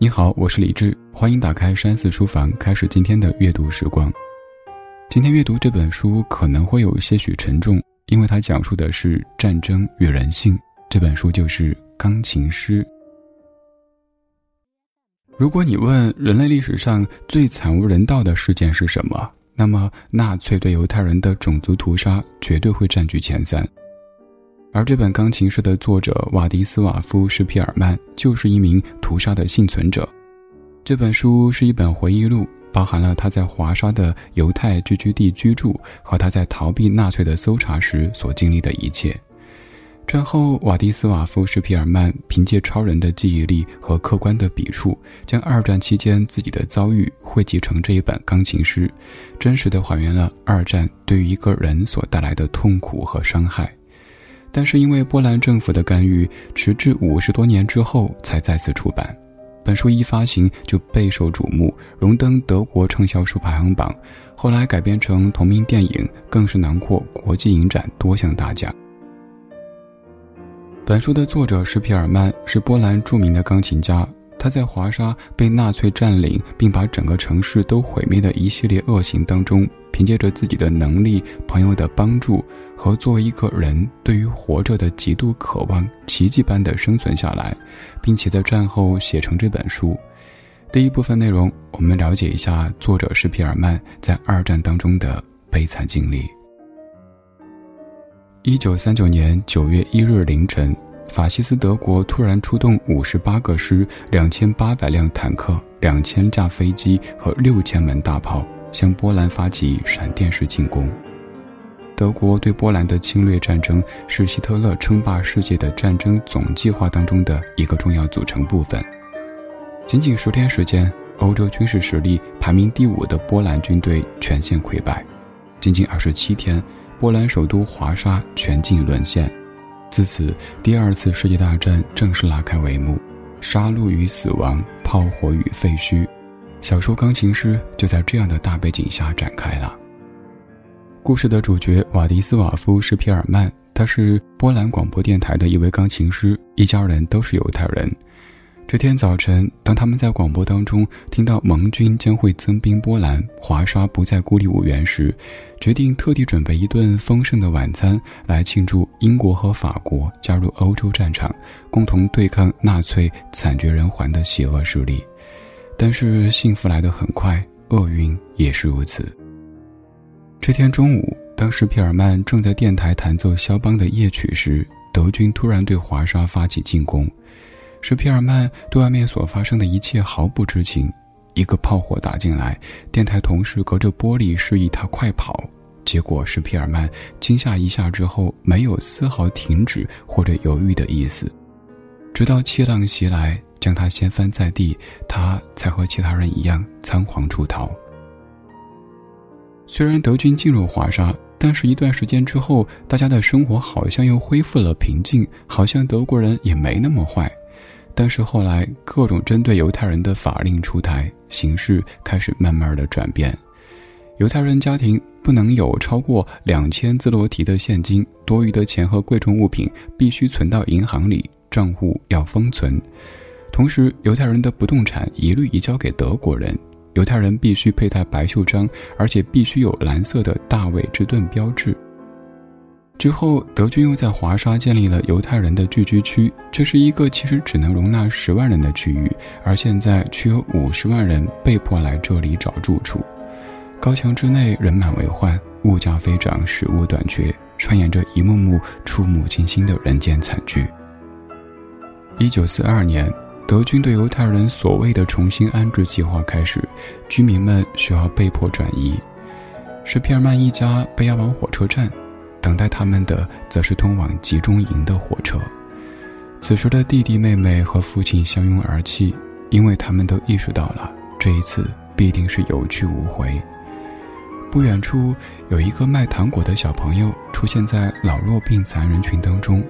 你好，我是李志，欢迎打开山寺书房，开始今天的阅读时光。今天阅读这本书可能会有些许沉重，因为它讲述的是战争与人性。这本书就是《钢琴师》。如果你问人类历史上最惨无人道的事件是什么，那么纳粹对犹太人的种族屠杀绝对会占据前三。而这本钢琴师的作者瓦迪斯瓦夫·施皮尔曼就是一名屠杀的幸存者。这本书是一本回忆录，包含了他在华沙的犹太聚居地居住和他在逃避纳粹的搜查时所经历的一切。战后，瓦迪斯瓦夫·施皮尔曼凭借超人的记忆力和客观的笔触，将二战期间自己的遭遇汇集成这一本钢琴诗，真实的还原了二战对于一个人所带来的痛苦和伤害。但是因为波兰政府的干预，迟至五十多年之后才再次出版。本书一发行就备受瞩目，荣登德国畅销书排行榜。后来改编成同名电影，更是囊括国际影展多项大奖。本书的作者是皮尔曼是波兰著名的钢琴家。他在华沙被纳粹占领，并把整个城市都毁灭的一系列恶行当中，凭借着自己的能力、朋友的帮助和作为一个人对于活着的极度渴望，奇迹般的生存下来，并且在战后写成这本书。第一部分内容，我们了解一下作者施皮尔曼在二战当中的悲惨经历。一九三九年九月一日凌晨。法西斯德国突然出动五十八个师、两千八百辆坦克、两千架飞机和六千门大炮，向波兰发起闪电式进攻。德国对波兰的侵略战争是希特勒称霸世界的战争总计划当中的一个重要组成部分。仅仅十天时间，欧洲军事实力排名第五的波兰军队全线溃败；仅仅二十七天，波兰首都华沙全境沦陷。自此，第二次世界大战正式拉开帷幕，杀戮与死亡，炮火与废墟，小说《钢琴师》就在这样的大背景下展开了。故事的主角瓦迪斯瓦夫·施皮尔曼，他是波兰广播电台的一位钢琴师，一家人都是犹太人。这天早晨，当他们在广播当中听到盟军将会增兵波兰，华沙不再孤立无援时，决定特地准备一顿丰盛的晚餐来庆祝英国和法国加入欧洲战场，共同对抗纳粹惨绝人寰的邪恶势力。但是幸福来得很快，厄运也是如此。这天中午，当时皮尔曼正在电台弹奏肖邦的夜曲时，德军突然对华沙发起进攻。是皮尔曼对外面所发生的一切毫不知情。一个炮火打进来，电台同事隔着玻璃示意他快跑。结果是皮尔曼惊吓一下之后，没有丝毫停止或者犹豫的意思，直到气浪袭来将他掀翻在地，他才和其他人一样仓皇出逃。虽然德军进入华沙，但是一段时间之后，大家的生活好像又恢复了平静，好像德国人也没那么坏。但是后来，各种针对犹太人的法令出台，形势开始慢慢的转变。犹太人家庭不能有超过两千兹罗提的现金，多余的钱和贵重物品必须存到银行里，账户要封存。同时，犹太人的不动产一律移交给德国人。犹太人必须佩戴白袖章，而且必须有蓝色的大卫之盾标志。之后，德军又在华沙建立了犹太人的聚居区，这是一个其实只能容纳十万人的区域，而现在却有五十万人被迫来这里找住处。高墙之内人满为患，物价飞涨，食物短缺，上演着一幕幕触目惊心的人间惨剧。一九四二年，德军对犹太人所谓的重新安置计划开始，居民们需要被迫转移，是皮尔曼一家被押往火车站。等待他们的，则是通往集中营的火车。此时的弟弟妹妹和父亲相拥而泣，因为他们都意识到了这一次必定是有去无回。不远处有一个卖糖果的小朋友出现在老弱病残人群当中，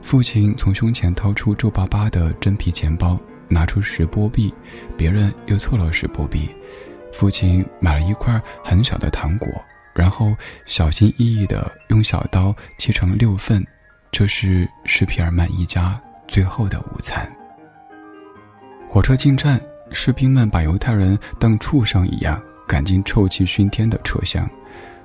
父亲从胸前掏出皱巴巴的真皮钱包，拿出十波币，别人又凑了十波币，父亲买了一块很小的糖果。然后小心翼翼地用小刀切成六份，这是施皮尔曼一家最后的午餐。火车进站，士兵们把犹太人当畜生一样赶进臭气熏天的车厢。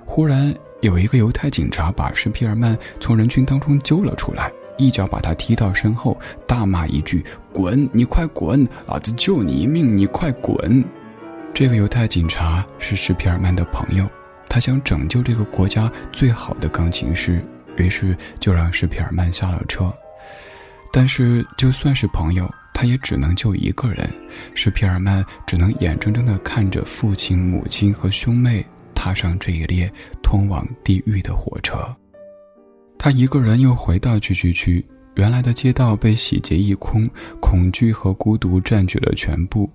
忽然，有一个犹太警察把施皮尔曼从人群当中揪了出来，一脚把他踢到身后，大骂一句：“滚！你快滚！老子救你一命，你快滚！”这个犹太警察是施皮尔曼的朋友，他想拯救这个国家最好的钢琴师，于是就让施皮尔曼下了车。但是，就算是朋友。他也只能救一个人，施皮尔曼只能眼睁睁地看着父亲、母亲和兄妹踏上这一列通往地狱的火车。他一个人又回到聚居区，原来的街道被洗劫一空，恐惧和孤独占据了全部。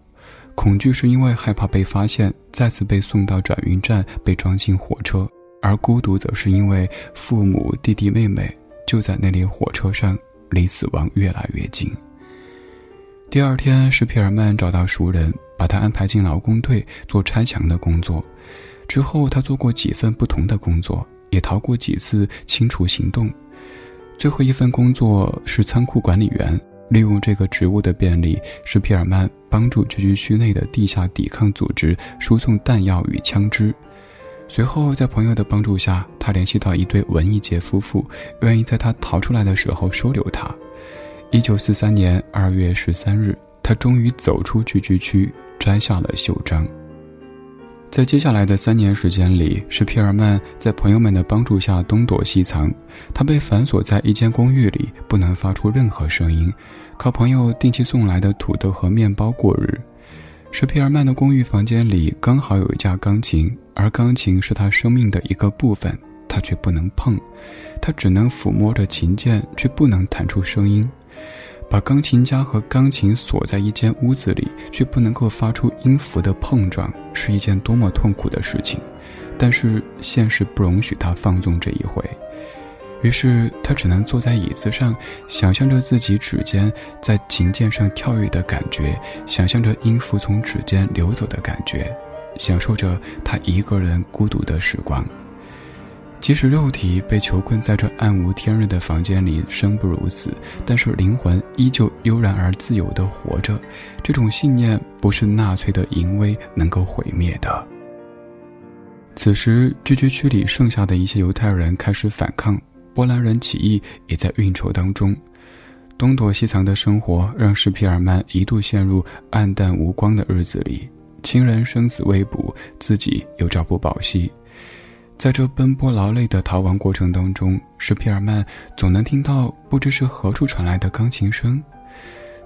恐惧是因为害怕被发现，再次被送到转运站，被装进火车；而孤独则是因为父母、弟弟、妹妹就在那列火车上，离死亡越来越近。第二天，是皮尔曼找到熟人，把他安排进劳工队做拆墙的工作。之后，他做过几份不同的工作，也逃过几次清除行动。最后一份工作是仓库管理员。利用这个职务的便利，是皮尔曼帮助聚居区内的地下抵抗组织输送弹药与枪支。随后，在朋友的帮助下，他联系到一对文艺界夫妇，愿意在他逃出来的时候收留他。一九四三年二月十三日，他终于走出聚居区，摘下了袖章。在接下来的三年时间里，是皮尔曼在朋友们的帮助下东躲西藏。他被反锁在一间公寓里，不能发出任何声音，靠朋友定期送来的土豆和面包过日。是皮尔曼的公寓房间里刚好有一架钢琴，而钢琴是他生命的一个部分，他却不能碰。他只能抚摸着琴键，却不能弹出声音。把钢琴家和钢琴锁在一间屋子里，却不能够发出音符的碰撞，是一件多么痛苦的事情。但是现实不容许他放纵这一回，于是他只能坐在椅子上，想象着自己指尖在琴键上跳跃的感觉，想象着音符从指尖流走的感觉，享受着他一个人孤独的时光。即使肉体被囚困在这暗无天日的房间里，生不如死，但是灵魂依旧悠然而自由地活着。这种信念不是纳粹的淫威能够毁灭的。此时，聚居区里剩下的一些犹太人开始反抗，波兰人起义也在运筹当中。东躲西藏的生活让施皮尔曼一度陷入暗淡无光的日子里，亲人生死未卜，自己又朝不保夕。在这奔波劳累的逃亡过程当中，施皮尔曼总能听到不知是何处传来的钢琴声。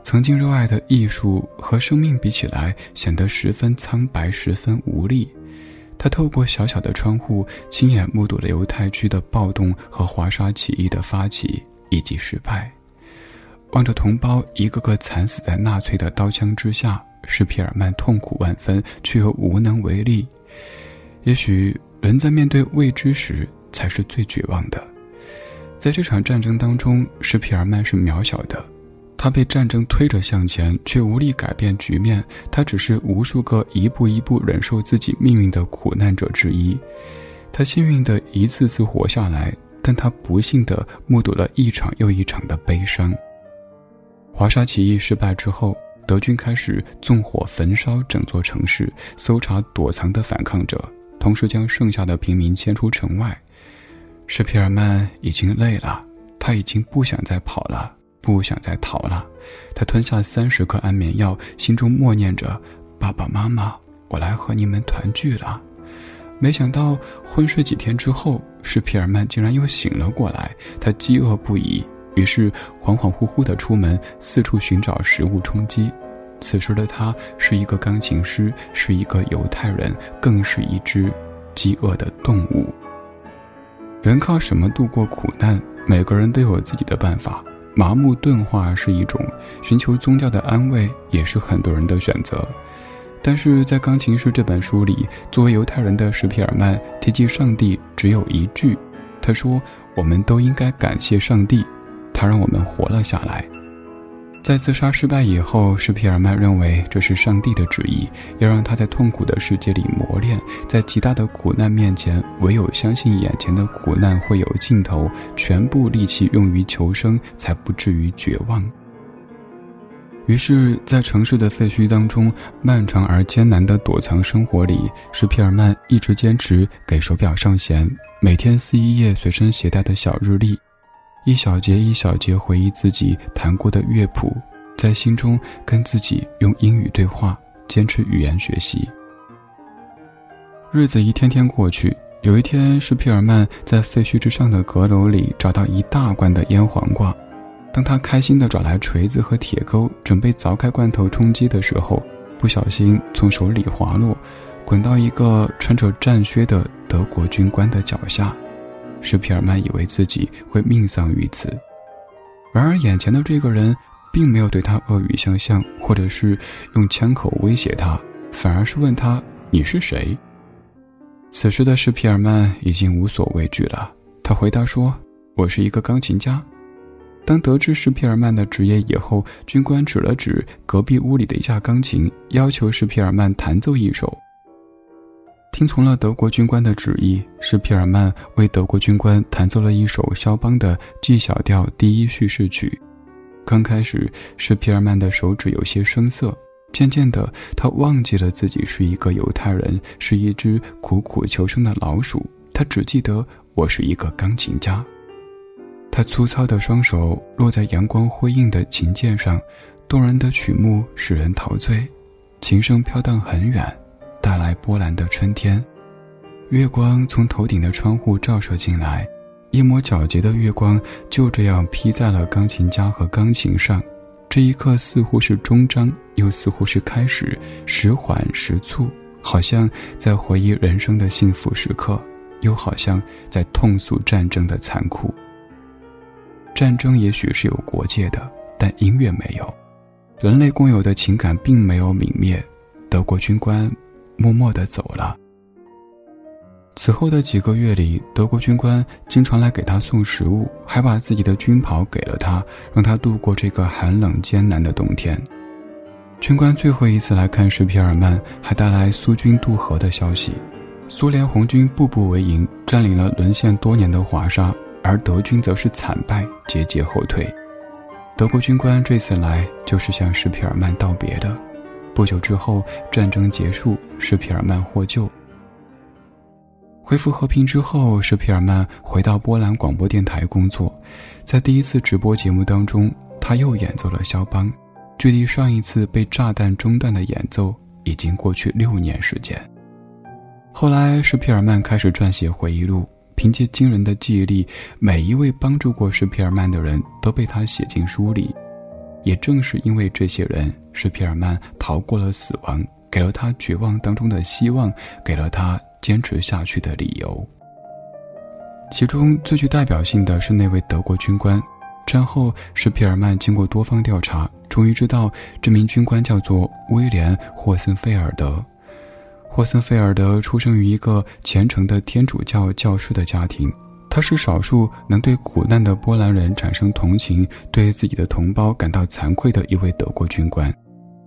曾经热爱的艺术和生命比起来，显得十分苍白，十分无力。他透过小小的窗户，亲眼目睹了犹太区的暴动和华沙起义的发起以及失败，望着同胞一个个惨死在纳粹的刀枪之下，施皮尔曼痛苦万分，却又无能为力。也许。人在面对未知时才是最绝望的，在这场战争当中，施皮尔曼是渺小的，他被战争推着向前，却无力改变局面。他只是无数个一步一步忍受自己命运的苦难者之一。他幸运的一次次活下来，但他不幸的目睹了一场又一场的悲伤。华沙起义失败之后，德军开始纵火焚烧整座城市，搜查躲藏的反抗者。同时将剩下的平民迁出城外，施皮尔曼已经累了，他已经不想再跑了，不想再逃了。他吞下三十颗安眠药，心中默念着：“爸爸妈妈，我来和你们团聚了。”没想到昏睡几天之后，是皮尔曼竟然又醒了过来。他饥饿不已，于是恍恍惚惚地出门，四处寻找食物充饥。此时的他是一个钢琴师，是一个犹太人，更是一只饥饿的动物。人靠什么度过苦难？每个人都有自己的办法。麻木钝化是一种，寻求宗教的安慰也是很多人的选择。但是在《钢琴师》这本书里，作为犹太人的史皮尔曼提及上帝只有一句，他说：“我们都应该感谢上帝，他让我们活了下来。”在自杀失败以后，施皮尔曼认为这是上帝的旨意，要让他在痛苦的世界里磨练，在极大的苦难面前，唯有相信眼前的苦难会有尽头，全部力气用于求生，才不至于绝望。于是，在城市的废墟当中，漫长而艰难的躲藏生活里，施皮尔曼一直坚持给手表上弦，每天撕一页随身携带的小日历，一小节一小节回忆自己弹过的乐谱，在心中跟自己用英语对话，坚持语言学习。日子一天天过去，有一天，施皮尔曼在废墟之上的阁楼里找到一大罐的腌黄瓜。当他开心地找来锤子和铁钩，准备凿开罐头充饥的时候，不小心从手里滑落，滚到一个穿着战靴的德国军官的脚下。施皮尔曼以为自己会命丧于此，然而眼前的这个人并没有对他恶语相向，或者是用枪口威胁他，反而是问他：“你是谁？”此时的施皮尔曼已经无所畏惧了，他回答说：“我是一个钢琴家。”当得知施皮尔曼的职业以后，军官指了指隔壁屋里的一架钢琴，要求施皮尔曼弹奏一首。听从了德国军官的旨意，施皮尔曼为德国军官弹奏了一首肖邦的 G 小调第一叙事曲。刚开始，施皮尔曼的手指有些生涩，渐渐的，他忘记了自己是一个犹太人，是一只苦苦求生的老鼠。他只记得我是一个钢琴家。他粗糙的双手落在阳光辉映的琴键上，动人的曲目使人陶醉，琴声飘荡很远，带来波澜的春天。月光从头顶的窗户照射进来，一抹皎洁的月光就这样披在了钢琴家和钢琴上。这一刻似乎是终章，又似乎是开始，时缓时促，好像在回忆人生的幸福时刻，又好像在痛诉战争的残酷。战争也许是有国界的，但音乐没有。人类共有的情感并没有泯灭。德国军官默默地走了。此后的几个月里，德国军官经常来给他送食物，还把自己的军袍给了他，让他度过这个寒冷艰难的冬天。军官最后一次来看施皮尔曼，还带来苏军渡河的消息。苏联红军步步为营，占领了沦陷多年的华沙。而德军则是惨败，节节后退。德国军官这次来就是向施皮尔曼道别的。不久之后，战争结束，施皮尔曼获救。恢复和平之后，施皮尔曼回到波兰广播电台工作。在第一次直播节目当中，他又演奏了肖邦。距离上一次被炸弹中断的演奏已经过去六年时间。后来，施皮尔曼开始撰写回忆录。凭借惊人的记忆力，每一位帮助过施皮尔曼的人都被他写进书里。也正是因为这些人，施皮尔曼逃过了死亡，给了他绝望当中的希望，给了他坚持下去的理由。其中最具代表性的是那位德国军官。战后，施皮尔曼经过多方调查，终于知道这名军官叫做威廉·霍森菲尔德。霍森菲尔德出生于一个虔诚的天主教教师的家庭，他是少数能对苦难的波兰人产生同情、对自己的同胞感到惭愧的一位德国军官。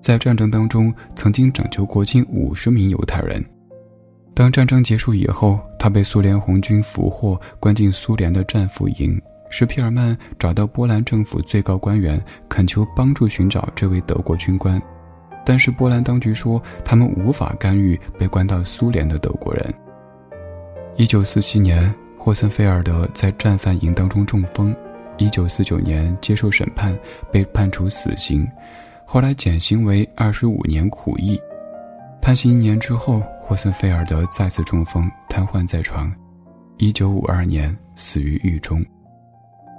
在战争当中，曾经拯救过近五十名犹太人。当战争结束以后，他被苏联红军俘获，关进苏联的战俘营。施皮尔曼找到波兰政府最高官员，恳求帮助寻找这位德国军官。但是波兰当局说，他们无法干预被关到苏联的德国人。一九四七年，霍森菲尔德在战犯营当中中风，一九四九年接受审判，被判处死刑，后来减刑为二十五年苦役。判刑一年之后，霍森菲尔德再次中风，瘫痪在床，一九五二年死于狱中。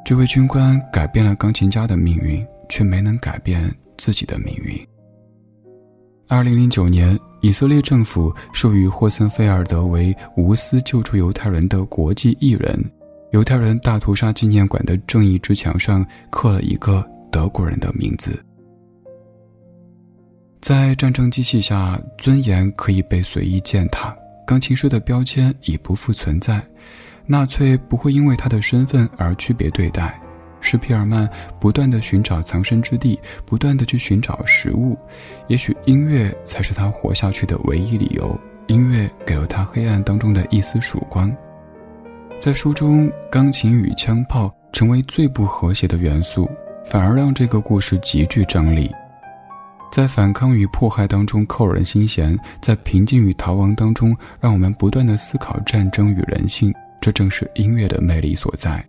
这位军官改变了钢琴家的命运，却没能改变自己的命运。二零零九年，以色列政府授予霍森菲尔德为无私救助犹太人的国际艺人。犹太人大屠杀纪念馆的正义之墙上刻了一个德国人的名字。在战争机器下，尊严可以被随意践踏，钢琴师的标签已不复存在，纳粹不会因为他的身份而区别对待。是皮尔曼不断的寻找藏身之地，不断的去寻找食物，也许音乐才是他活下去的唯一理由。音乐给了他黑暗当中的一丝曙光。在书中，钢琴与枪炮成为最不和谐的元素，反而让这个故事极具张力。在反抗与迫害当中扣人心弦，在平静与逃亡当中，让我们不断的思考战争与人性。这正是音乐的魅力所在。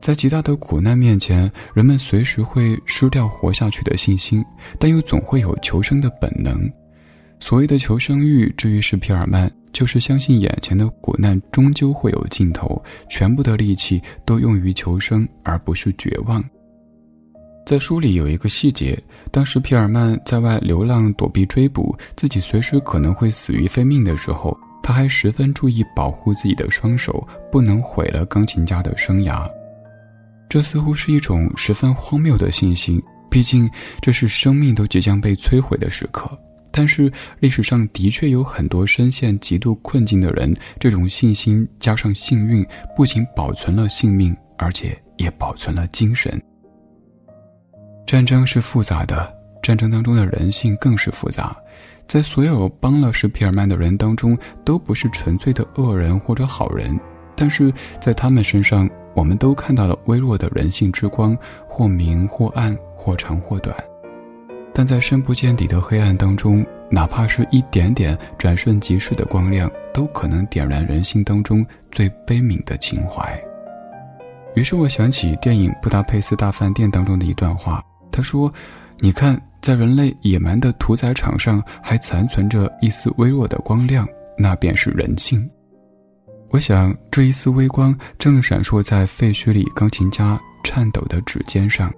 在极大的苦难面前，人们随时会失掉活下去的信心，但又总会有求生的本能。所谓的求生欲，至于是皮尔曼，就是相信眼前的苦难终究会有尽头，全部的力气都用于求生，而不是绝望。在书里有一个细节，当时皮尔曼在外流浪躲避追捕，自己随时可能会死于非命的时候，他还十分注意保护自己的双手，不能毁了钢琴家的生涯。这似乎是一种十分荒谬的信心，毕竟这是生命都即将被摧毁的时刻。但是历史上的确有很多深陷极度困境的人，这种信心加上幸运，不仅保存了性命，而且也保存了精神。战争是复杂的，战争当中的人性更是复杂。在所有帮了施皮尔曼的人当中，都不是纯粹的恶人或者好人，但是在他们身上。我们都看到了微弱的人性之光，或明或暗，或长或短，但在深不见底的黑暗当中，哪怕是一点点转瞬即逝的光亮，都可能点燃人性当中最悲悯的情怀。于是我想起电影《布达佩斯大饭店》当中的一段话，他说：“你看，在人类野蛮的屠宰场上，还残存着一丝微弱的光亮，那便是人性。”我想，这一丝微光正闪烁在废墟里钢琴家颤抖的指尖上。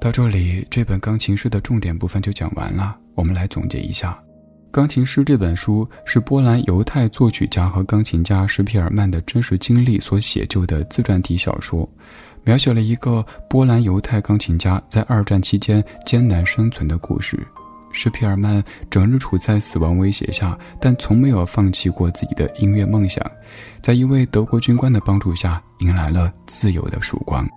到这里，这本钢琴诗的重点部分就讲完了。我们来总结一下，《钢琴师》这本书是波兰犹太作曲家和钢琴家施皮尔曼的真实经历所写就的自传体小说，描写了一个波兰犹太钢琴家在二战期间艰难生存的故事。施皮尔曼整日处在死亡威胁下，但从没有放弃过自己的音乐梦想。在一位德国军官的帮助下，迎来了自由的曙光。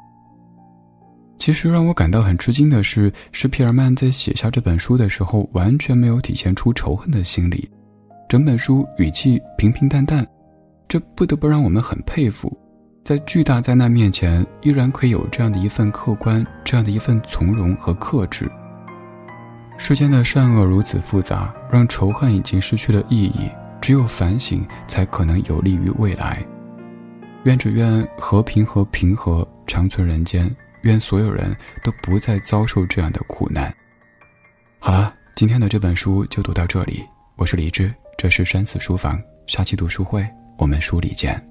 其实让我感到很吃惊的是，施皮尔曼在写下这本书的时候，完全没有体现出仇恨的心理。整本书语气平平淡淡，这不得不让我们很佩服。在巨大灾难面前，依然可以有这样的一份客观，这样的一份从容和克制。世间的善恶如此复杂，让仇恨已经失去了意义。只有反省，才可能有利于未来。愿只愿和平和平和长存人间，愿所有人都不再遭受这样的苦难。好了，今天的这本书就读到这里。我是李志，这是山寺书房，下期读书会，我们书里见。